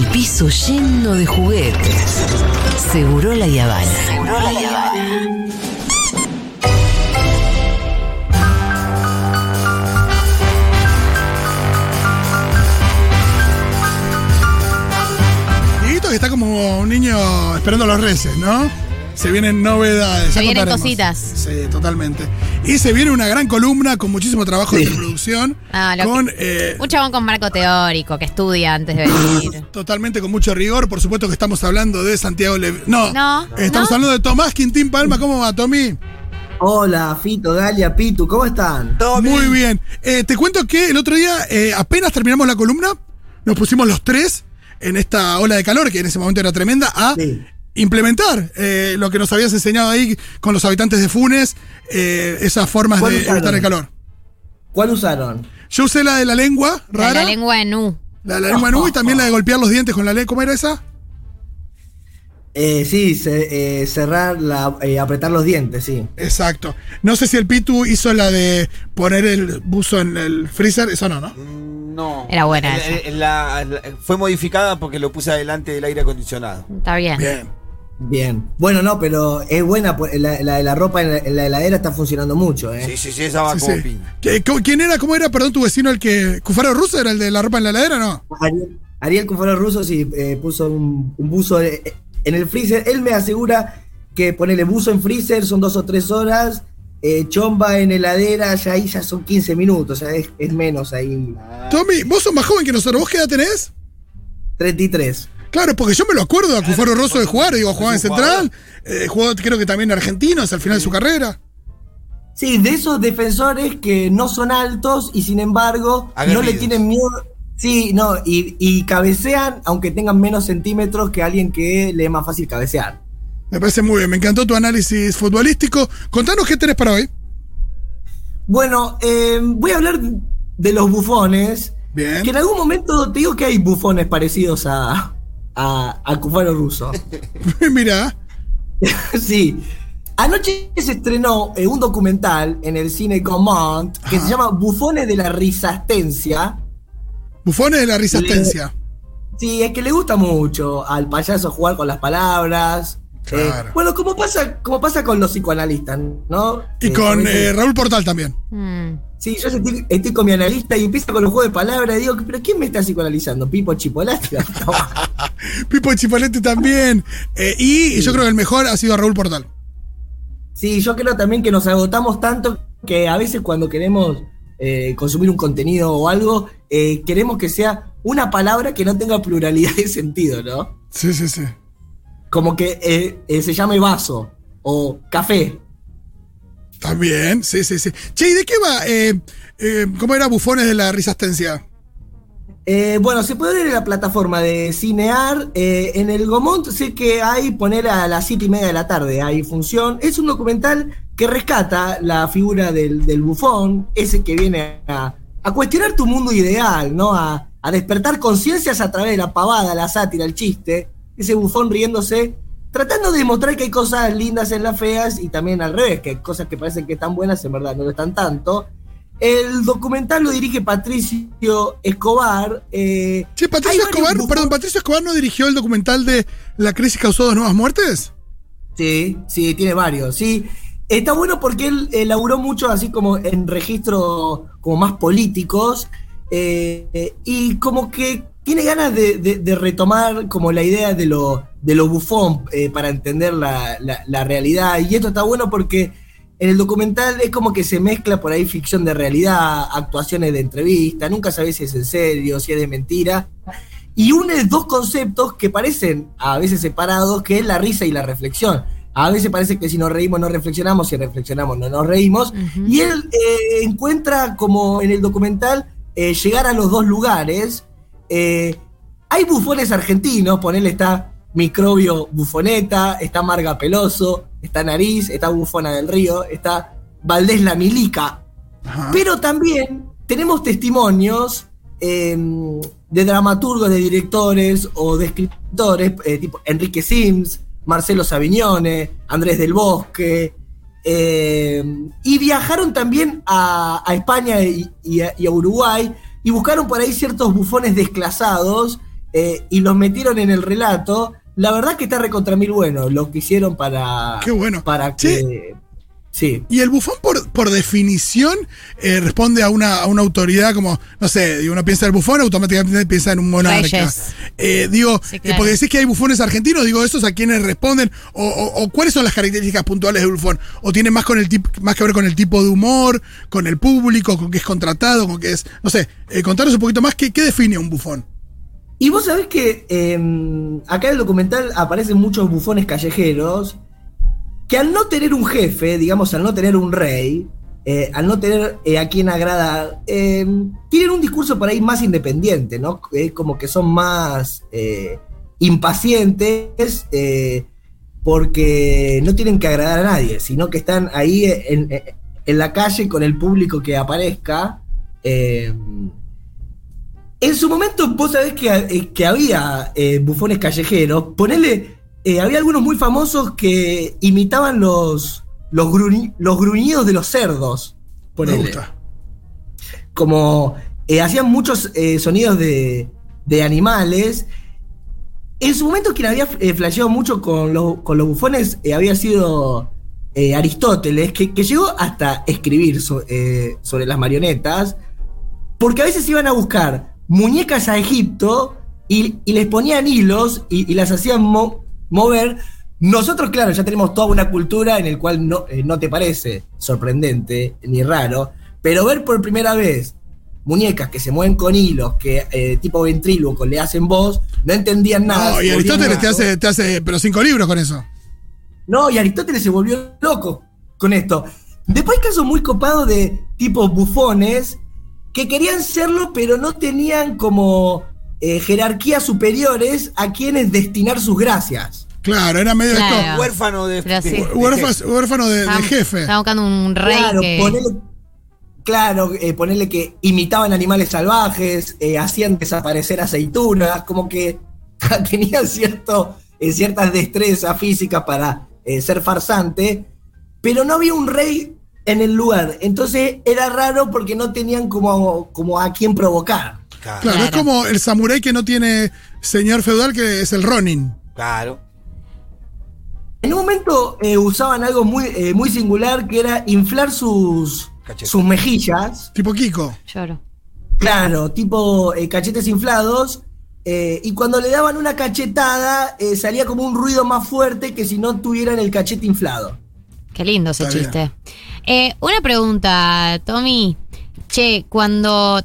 el piso lleno de juguetes. Seguro la Yavana. Seguro la Yavana. Que está como un niño esperando los reces, ¿no? Se vienen novedades. Se ya vienen contaremos. cositas. Sí, totalmente. Y se viene una gran columna con muchísimo trabajo de producción. Ah, con, que- eh, Un chabón con marco teórico que estudia antes de venir. Totalmente con mucho rigor. Por supuesto que estamos hablando de Santiago Lev. No, No, estamos ¿no? hablando de Tomás Quintín Palma. ¿Cómo va, Tommy? Hola, Fito, Galia, Pitu, ¿cómo están? Muy bien. Eh, te cuento que el otro día, eh, apenas terminamos la columna, nos pusimos los tres en esta ola de calor, que en ese momento era tremenda, a Sí. Implementar eh, lo que nos habías enseñado ahí con los habitantes de Funes, eh, esas formas ¿Cuál de usaron? evitar el calor. ¿Cuál usaron? Yo usé la de la lengua La, rara, la lengua en U. la de la lengua nu y también la de golpear los dientes con la lengua. ¿Cómo era esa? Eh, sí, eh, cerrar, la, eh, apretar los dientes, sí. Exacto. No sé si el Pitu hizo la de poner el buzo en el freezer, eso no, ¿no? No. Era buena esa. la- la- fue modificada porque lo puse adelante del aire acondicionado. Está bien. Bien. Bien. Bueno, no, pero es buena, pues, la, la de la ropa en la, en la heladera está funcionando mucho, ¿eh? Sí, sí, sí, esa va Sí, como sí. piña. ¿Qué- co- ¿Quién era? ¿Cómo era? Perdón, tu vecino, el que. ¿Cufaro Russo era el de la ropa en la heladera, no? Ariel, Ariel Cufaro Russo sí eh, puso un, un buzo eh, en el freezer. Él me asegura que ponerle buzo en freezer son dos o tres horas. eh, chomba en heladera, ya ahí ya son 15 minutos, o sea, es, es menos ahí. Tommy, vos sos más joven que nosotros. ¿Vos qué edad tenés? 33. Claro, porque yo me lo acuerdo a Cufaro Rosso de jugar. Digo, jugaba en Central. Eh, jugó, creo que también en Argentinos al final de su carrera. Sí, de esos defensores que no son altos y sin embargo no le tienen miedo. Sí, no, y, y cabecean aunque tengan menos centímetros que alguien que le es más fácil cabecear. Me parece muy bien. Me encantó tu análisis futbolístico. Contanos qué tenés para hoy. Bueno, eh, voy a hablar de los bufones. Bien. Que en algún momento te digo que hay bufones parecidos a, a, a Cufaro Russo. Mirá. sí. Anoche se estrenó eh, un documental en el cine Comont que Ajá. se llama Bufones de la Risastencia. Bufones de la resistencia. Sí, es que le gusta mucho al payaso jugar con las palabras. Claro. Eh, bueno, como pasa, como pasa con los psicoanalistas, ¿no? Y Eh, con eh, Raúl Portal también. Mm. Sí, yo estoy, estoy con mi analista y empiezo con los juegos de palabras y digo, ¿pero quién me está psicoanalizando? ¿Pipo Chipolati? Pipo Chipolete también. Eh, y yo creo que el mejor ha sido Raúl Portal. sí, yo creo también que nos agotamos tanto que a veces cuando queremos eh, consumir un contenido o algo, eh, queremos que sea una palabra que no tenga pluralidad de sentido, ¿no? Sí, sí, sí. Como que eh, eh, se llame vaso o café. También, sí, sí, sí. Che, ¿y de qué va? Eh, ¿Cómo era Bufones de la Resistencia? Eh, bueno, se puede ver en la plataforma de Cinear. en el Gomont sé que hay poner a las siete y media de la tarde, hay función. Es un documental que rescata la figura del, del bufón, ese que viene a, a cuestionar tu mundo ideal, ¿no? A, a despertar conciencias a través de la pavada, la sátira, el chiste. Ese bufón riéndose, tratando de demostrar que hay cosas lindas en las feas y también al revés, que hay cosas que parecen que están buenas, en verdad no lo están tanto. El documental lo dirige Patricio Escobar. eh, Che, hay Patricio Escobar, perdón, Patricio Escobar no dirigió el documental de La crisis causó dos nuevas muertes. Sí, sí, tiene varios, sí. Está bueno porque él eh, laburó mucho así como en registros como más políticos eh, eh, y como que tiene ganas de, de- de retomar como la idea de lo, de lo bufón eh, para entender la, la- la realidad. Y esto está bueno porque en el documental es como que se mezcla por ahí ficción de realidad, actuaciones de entrevista, nunca sabes si es en serio, si es de mentira. Y une dos conceptos que parecen a veces separados, que es la risa y la reflexión. A veces parece que si nos reímos no reflexionamos, si reflexionamos no nos reímos. Y él eh, encuentra como en el documental eh, llegar a los dos lugares. Eh, hay bufones argentinos, ponele está Microbio Bufoneta, está Marga Peloso, está Nariz, está Bufona del Río, está Valdés La Milica. Ajá. Pero también tenemos testimonios eh, de dramaturgos, de directores o de escritores, eh, tipo Enrique Sims, Marcelo Savignone, Andrés del Bosque, eh, y viajaron también a, a España y, y a, y a Uruguay y buscaron por ahí ciertos bufones desclasados eh, y los metieron en el relato. La verdad que está recontra mil bueno lo que hicieron para. Qué bueno. Para que. Sí. Y el bufón, por, por definición, eh, responde a una, a una autoridad como, no sé, uno piensa en el bufón, automáticamente piensa en un monarca. Eh, digo, Sí, eh, porque decís que hay bufones argentinos, digo, ¿esos a quiénes responden? O, o- o cuáles son las características puntuales del bufón? ¿O tiene más, con el tip- más que ver con el tipo de humor, con el público, con que es contratado, con que es, no sé, eh, contanos un poquito más, ¿qué, qué define un bufón? Y vos sabés que eh, acá en el documental aparecen muchos bufones callejeros que al no tener un jefe, digamos, al no tener un rey, eh, al no tener eh, a quien agrada, eh, tienen un discurso por ahí más independiente, ¿no? Como que son más impacientes porque no tienen que agradar a nadie, sino que están ahí en, la calle con el público que aparezca. en su momento, vos sabés que, que había bufones callejeros. Ponele, eh, había algunos muy famosos que imitaban los, los, gruñi- los gruñidos de los cerdos. Me Ponele. gusta. Como eh, hacían muchos eh, sonidos de, de animales. En su momento, quien había flasheado mucho con los, con los bufones había sido Aristóteles, que, que llegó hasta escribir so- sobre las marionetas, porque a veces iban a buscar muñecas a Egipto y, y les ponían hilos y, y las hacían mo- mover. Nosotros, claro, ya tenemos toda una cultura en el cual no, eh, no te parece sorprendente ni raro, pero ver por primera vez muñecas que se mueven con hilos, que eh, tipo ventríloco le hacen voz, no entendían nada. No, y Aristóteles te hace, te hace, pero cinco libros con eso. No, y Aristóteles se volvió loco con esto. Después hay casos muy copados de tipo bufones que querían serlo, pero no tenían como eh, jerarquías superiores a quienes destinar sus gracias. Claro, era medio Claro. esto. Huérfano de. Pero sí. de- de Huérfano, jefe. huérfano de, jefe. Estaba buscando un rey claro, que. ponele, claro, eh, ponele que imitaban animales salvajes, eh, hacían desaparecer aceitunas, como que tenían cierto, eh, ciertas destrezas físicas para eh, ser farsante, pero no había un rey en el lugar. Entonces era raro porque no tenían como, como a quién provocar. Claro. Claro, es como el samurái que no tiene señor feudal, que es el Ronin. Claro. En un momento eh, usaban algo muy, eh, muy singular que era inflar sus, sus mejillas. Tipo Kiko. Lloro. Claro, tipo eh, cachetes inflados. eh, y cuando le daban una cachetada, eh, salía como un ruido más fuerte que si no tuvieran el cachete inflado. Qué lindo ese Está chiste. Eh, una pregunta, Tommy. Che, cuando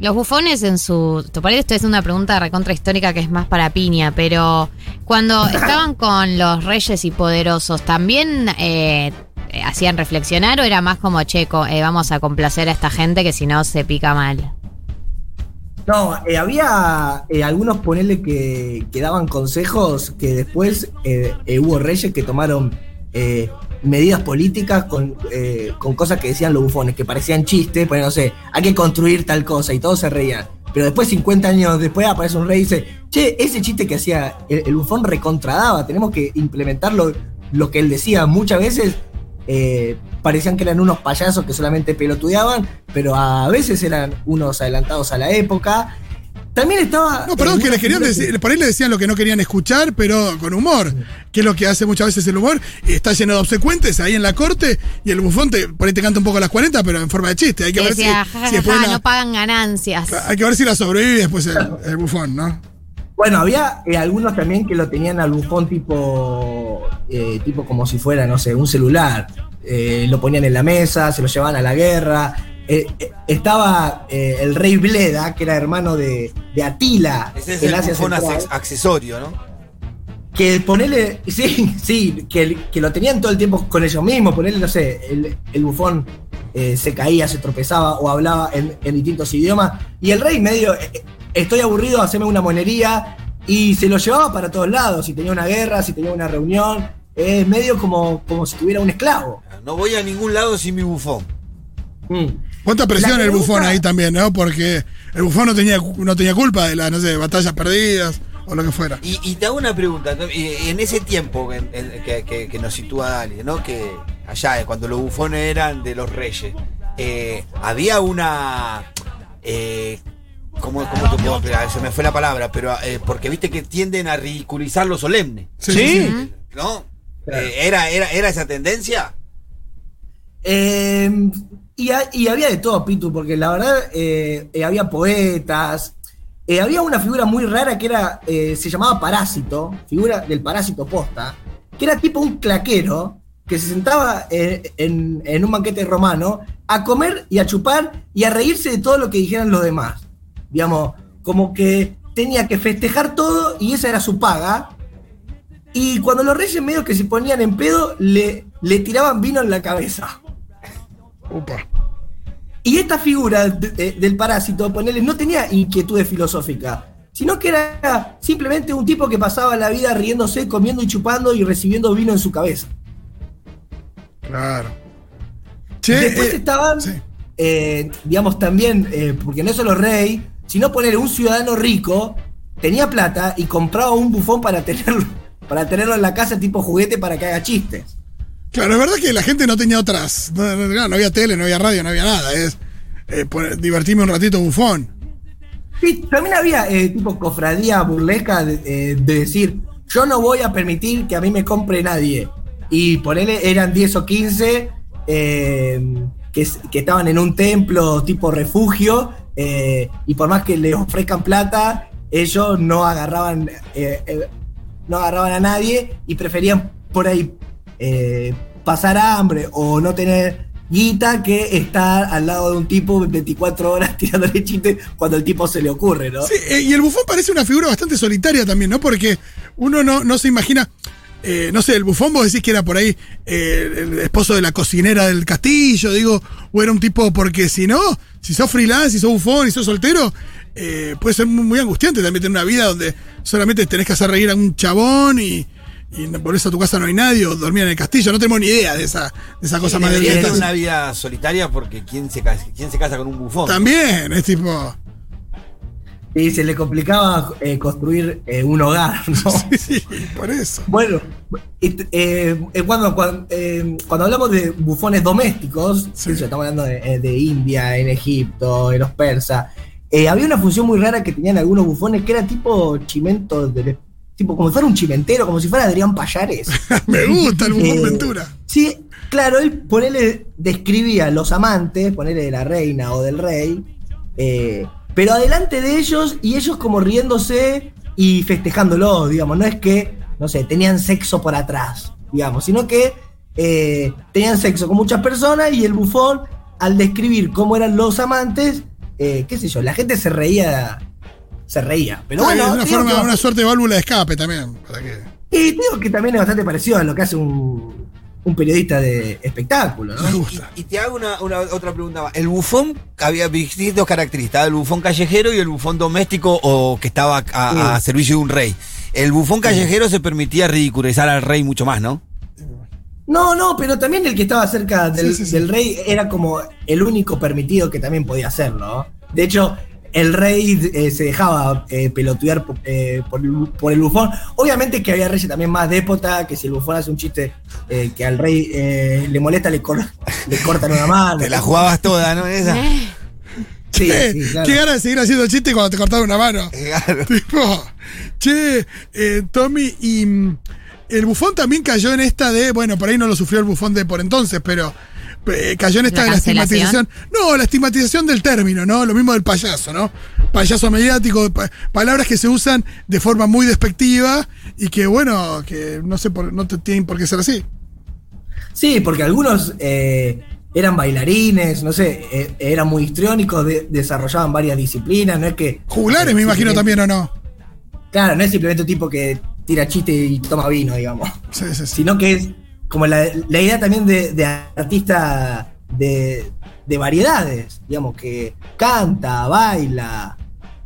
los bufones en su. Te parece esto es una pregunta recontra histórica que es más para piña, pero cuando estaban con los reyes y poderosos, ¿también eh, hacían reflexionar o era más como, che, co- eh, vamos a complacer a esta gente que si no se pica mal? No, eh, había algunos ponerle que, que daban consejos que después hubo reyes que tomaron eh, medidas políticas con, eh, con cosas que decían los bufones, que parecían chistes, pues no sé, hay que construir tal cosa y todos se reían. Pero después, 50 años después, aparece un rey y dice, che, ese chiste que hacía el, bufón recontradaba, tenemos que implementar lo, lo que él decía. Muchas veces eh, parecían que eran unos payasos que solamente pelotudeaban, pero a veces eran unos adelantados a la época. También estaba. No, perdón, que les querían decir, por ahí le decían lo que no querían escuchar, pero con humor. Que es lo que hace muchas veces el humor. Y está lleno de obsecuentes ahí en la corte y el bufón te, por ahí te canta un poco a las 40, pero en forma de chiste. Hay que ver si, decía, ja, ja, si después ja, la- no pagan ganancias. hay que ver si la sobrevive después el, el bufón, ¿no? Bueno, había eh, algunos también que lo tenían al bufón tipo, eh, tipo como si fuera, no sé, un celular. Eh, lo ponían en la mesa, se lo llevaban a la guerra. Eh, eh, estaba eh, el rey Bleda, que era hermano de, de Atila, Ese es el bufón accesorio, ¿no? que ponerle, sí, sí, que, que lo tenían todo el tiempo con ellos mismos, ponerle, no sé, el, el bufón eh, se caía, se tropezaba o hablaba en, en distintos idiomas, y el rey medio, estoy aburrido, haceme una monería, y se lo llevaba para todos lados, si tenía una guerra, si tenía una reunión, es medio como, como si tuviera un esclavo. No voy a ningún lado sin mi bufón. Mm. ¿Cuánta presión el bufón ahí también, no? Porque el bufón no tenía, no tenía culpa de las, no sé, batallas perdidas o lo que fuera. Y, y te hago una pregunta. En ese tiempo en- en- que, que- que nos sitúa Dali, ¿no? Que allá, eh, cuando los bufones eran de los reyes, eh, había una. eh, ¿Cómo, cómo te puedo explicar? Se me fue la palabra, pero eh, porque viste que tienden a ridiculizar lo solemne. Sí. ¿No? Claro. Eh, ¿era, era, ¿Era esa tendencia? Eh, y, ha- y había de todo, Pitu, porque la verdad eh, eh, había poetas. eh, había una figura muy rara que era, se llamaba Parásito, figura del Parásito Posta, que era tipo un claquero que se sentaba en, en un banquete romano a comer y a chupar y a reírse de todo lo que dijeran los demás. Digamos, como que tenía que festejar todo y esa era su paga. Y cuando los reyes medio que se ponían en pedo, le, le tiraban vino en la cabeza. Upa. Y esta figura de- de- del parásito, ponele, no tenía inquietudes filosóficas, sino que era simplemente un tipo que pasaba la vida riéndose, comiendo y chupando y recibiendo vino en su cabeza. Claro. Después eh, estaban, sí. eh, digamos, también, eh, porque no es solo rey, sino poner un ciudadano rico, tenía plata y compraba un bufón para tenerlo, para tenerlo en la casa tipo juguete para que haga chistes. Claro, es verdad que la gente no tenía otras. No, había tele, no había radio, no había nada. Es eh, divertirme un ratito bufón. Sí, también había eh, tipo cofradía burlesca de, eh, de decir, yo no voy a permitir que a mí me compre nadie. Y por él eran 10 o 15 eh, que, que estaban en un templo tipo refugio y por más que les ofrezcan plata, ellos no agarraban, no agarraban a nadie y preferían por ahí eh, pasar hambre o no tener guita que estar al lado de un tipo 24 horas tirándole chistes cuando el tipo se le ocurre, ¿no? Sí, eh, y el bufón parece una figura bastante solitaria también, ¿no? Porque uno no, no se imagina. eh, no sé, el bufón vos decís que era por ahí el esposo de la cocinera del castillo, digo, o era un tipo, porque si no, si sos freelance, si sos bufón y sos soltero, puede ser muy, muy angustiante también tener una vida donde solamente tenés que hacer reír a un chabón y, y por eso a tu casa no hay nadie o dormir en el castillo. No tenemos ni idea de esa, de esa cosa más Debería de tener una vida solitaria porque ¿quién se, casa, ¿quién se casa con un bufón? También, es tipo. Y se le complicaba eh, construir eh, un hogar, ¿no? Sí, por eso. Bueno, eh, eh, cuando, cuando, eh, cuando hablamos de bufones domésticos, Sí. eso, estamos hablando de, de India, en Egipto, en los persas, eh, había una función muy rara que tenían algunos bufones que era tipo chimento, de- tipo como si fuera un chimentero, como si fuera Adrián Payares. Me gusta el bufón Eh, Ventura. Sí, claro, él ponele, describía los amantes, ponele de la reina o del rey, eh, pero adelante de ellos y ellos como riéndose y festejándolo, digamos, no es que, no sé, tenían sexo por atrás, digamos, sino que eh, tenían sexo con muchas personas y el bufón, al describir cómo eran los amantes, qué sé yo, la gente se reía, se reía, pero Ay, bueno, es una, forma, que- una suerte de válvula de escape también. Para y digo que también es bastante parecido a lo que hace un, un periodista de espectáculo, ¿no? Me Y, gusta. y te hago una, una- otra pregunta más. El bufón había distintas características, el bufón callejero y el bufón doméstico o que estaba a, a Sí. servicio de un rey. El bufón callejero se permitía ridiculizar al rey mucho más, ¿no? No, no, pero también el que estaba cerca del, Sí, sí, sí. del rey era como el único permitido que también podía hacerlo. ¿no? De hecho, el rey eh, se dejaba eh, pelotudear po- eh, por, el, por el bufón. Obviamente que había reyes también más dépota, que si el bufón hace un chiste eh, que al rey eh, le molesta, le, cor- le cortan una mano. Te la jugabas toda, ¿no? Esa. Sí, Che, sí, claro. Qué ganas de seguir haciendo chistes cuando te cortaron una mano. Claro. Tipo, che, eh, Tommy, y mm, el bufón también cayó en esta de, bueno, por ahí no lo sufrió el bufón de por entonces, pero eh, cayó en esta ¿La de la cancelación? estigmatización. No, la estigmatización del término, ¿no? Lo mismo del payaso, ¿no? Payaso mediático, pa- palabras que se usan de forma muy despectiva y que, bueno, que no sé, por, no te tienen por qué ser así. Sí, porque algunos eh, eran bailarines, no sé, eh, eran muy histriónicos, de- desarrollaban varias disciplinas, no es que... Juglares, me imagino también, ¿o no? Claro, no es simplemente un tipo que tira chiste y toma vino, digamos. Sí, sí, sí. Sino que es como la, la idea también de, de artista de, de variedades, digamos, que canta, baila,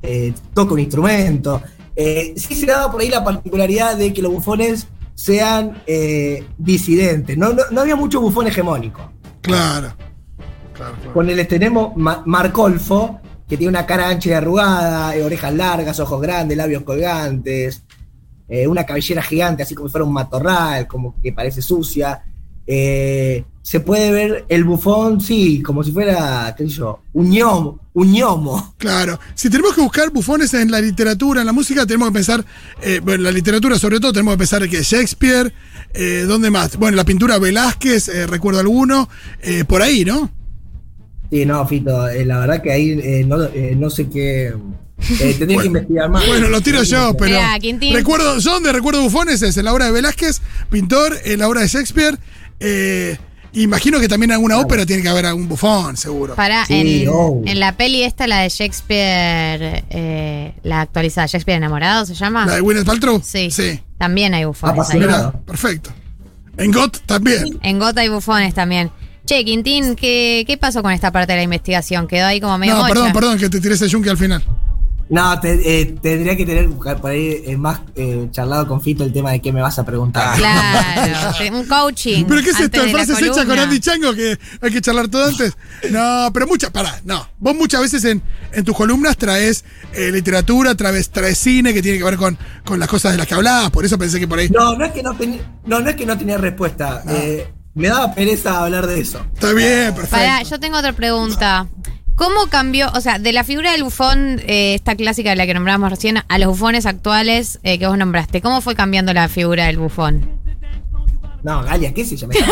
eh, toca un instrumento. Eh, sí se daba por ahí la particularidad de que los bufones sean eh, disidentes. No, no, no había mucho bufón hegemónico. Claro. Claro, claro. Ponele, tenemos Ma- Marcolfo, que tiene una cara ancha y arrugada, orejas largas, ojos grandes, labios colgantes, eh, una cabellera gigante, así como si fuera un matorral, como que parece sucia. Eh, se puede ver el bufón, sí, como si fuera, qué sé yo, un ñomo, un ñomo. Claro. Si tenemos que buscar bufones en la literatura, en la música, tenemos que pensar, eh, bueno, en la literatura sobre todo, tenemos que pensar que Shakespeare, eh, ¿dónde más? Bueno, la pintura Velázquez, recuerdo alguno, por ahí, ¿no? Sí, no, Fito, la verdad que ahí no, no sé qué. Eh, tendría que investigar más. Bueno, lo tiro yo, pero. Mira, Quintín. Recuerdo, yo donde recuerdo bufones es en la obra de Velázquez, pintor, en la obra de Shakespeare. eh, imagino que también en alguna ópera tiene que haber algún bufón, seguro. Para, Sí, en, la peli esta, la de Shakespeare, eh, la actualizada, Shakespeare enamorado, ¿se llama? ¿La de Gwyneth Paltrow? Sí. Sí. También hay bufones ahí. Apasionado. Perfecto. En GOT también. En Gota hay bufones también. Che, Quintín, ¿qué, ¿qué pasó con esta parte de la investigación? Quedó ahí como medio No, perdón, perdón, que te tiré ese yunque al final. No, te- eh, tendría que tener por ahí eh, más eh, charlado con Fito el tema de qué me vas a preguntar. Claro, sí, un coaching. ¿Pero qué es esto? ¿Frases hechas con. Andy Chango que hay que charlar todo antes? No, pero muchas, pará, no. Vos muchas veces en, en tus columnas traes eh, literatura, traes, traes cine que tiene que ver con, con las cosas de las que hablabas, por eso pensé que por ahí. No, no es que no, tenía no, no es que no tenía respuesta. eh, me daba pereza hablar de eso. Está bien, perfecto. Pará, yo tengo otra pregunta. ¿Cómo cambió, o sea, de la figura del bufón, eh, esta clásica de la que nombramos recién, a los bufones actuales eh, que vos nombraste? ¿Cómo fue cambiando la figura del bufón? No, Galia, ¿qué se llama?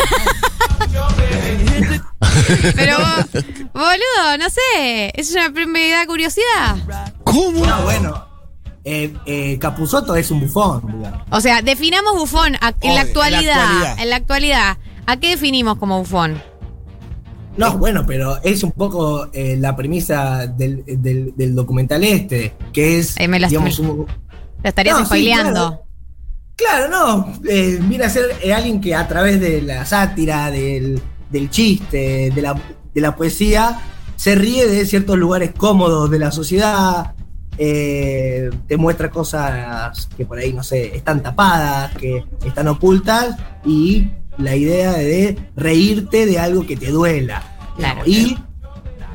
Pero, vos- boludo, no sé, es una me da curiosidad. ¿Cómo? No, bueno. Eh, eh, Capusotto es un bufón, digamos. O sea, definamos bufón en, Obvio, la en la actualidad, actualidad. en la actualidad. ¿A qué definimos como bufón? No, bueno, pero es un poco eh, la premisa del, del- del documental este, que es, Eh, me la- digamos, un, Lo estarías No, sí, spoileando. Claro, no. Eh, viene a ser eh, alguien que a través de la sátira, del, del chiste, de la, de la poesía, se ríe de ciertos lugares cómodos de la sociedad. eh, te muestra cosas que por ahí, no sé, están tapadas, que están ocultas, y la idea de reírte de algo que te duela. Claro. Y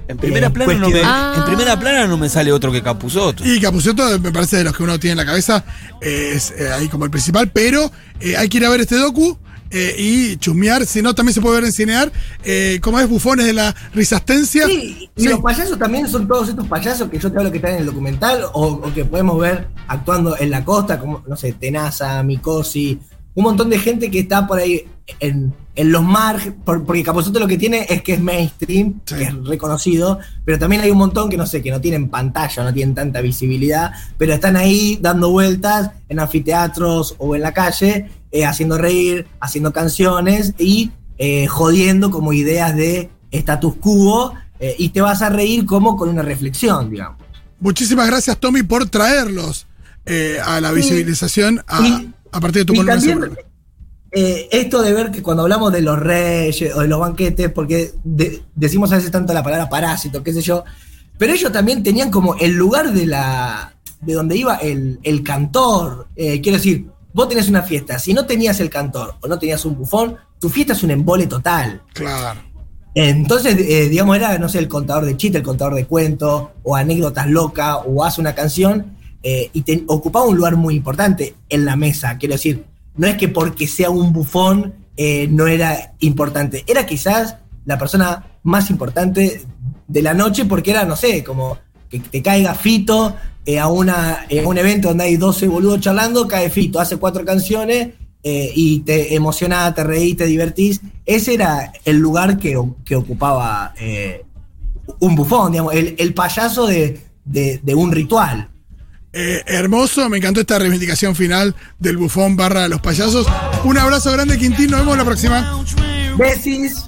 En primera, Eh, plana no me, Ah. en primera plana no me sale otro que Capuzoto. Y Capuzoto me parece de los que uno tiene en la cabeza, eh, es eh, ahí como el principal, pero eh, hay que ir a ver este docu eh, y chusmear, si no también se puede ver en Cinear, eh, como es Bufones de la Risastencia. Sí, y Sí. los payasos también son todos estos payasos que yo te hablo que están en el documental o, o que podemos ver actuando en la costa, como, no sé, Tenaza, Mikosi, un montón de gente que está por ahí en, en los márgenes, porque Capozotto lo que tiene es que es mainstream, Sí. que es reconocido, pero también hay un montón que no sé, que no tienen pantalla, no tienen tanta visibilidad, pero están ahí dando vueltas en anfiteatros o en la calle, eh, haciendo reír, haciendo canciones y eh, jodiendo como ideas de status quo, eh, y te vas a reír como con una reflexión, digamos. Muchísimas gracias, Tommy, por traerlos eh, a la visibilización a, a partir de tu Y columna también eh, esto de ver que cuando hablamos de los reyes o de los banquetes, porque de- decimos a veces tanto la palabra parásito, qué sé yo, pero ellos también tenían como el lugar de la de donde iba el, el cantor. Eh, quiero decir, vos tenés una fiesta, si no tenías el cantor o no tenías un bufón, tu fiesta es un embole total. Claro. Entonces, eh, digamos, era, no sé, el contador de chistes, el contador de cuentos, o anécdotas locas, o hace una canción, eh, y te- ocupaba un lugar muy importante en la mesa. Quiero decir, no es que porque sea un bufón eh, no era importante, era quizás la persona más importante de la noche, porque era, no sé, como que te caiga Fito eh, a, una, eh, a un evento donde hay 12 boludos charlando, cae Fito, hace cuatro canciones eh, y te emocionás, te reís, te divertís. Ese era el lugar que, que ocupaba eh, un bufón, digamos, el, el payaso de, de- de un ritual. Eh, hermoso, me encantó esta reivindicación final del bufón barra los payasos. Un abrazo grande, Quintín, nos vemos la próxima. Besis.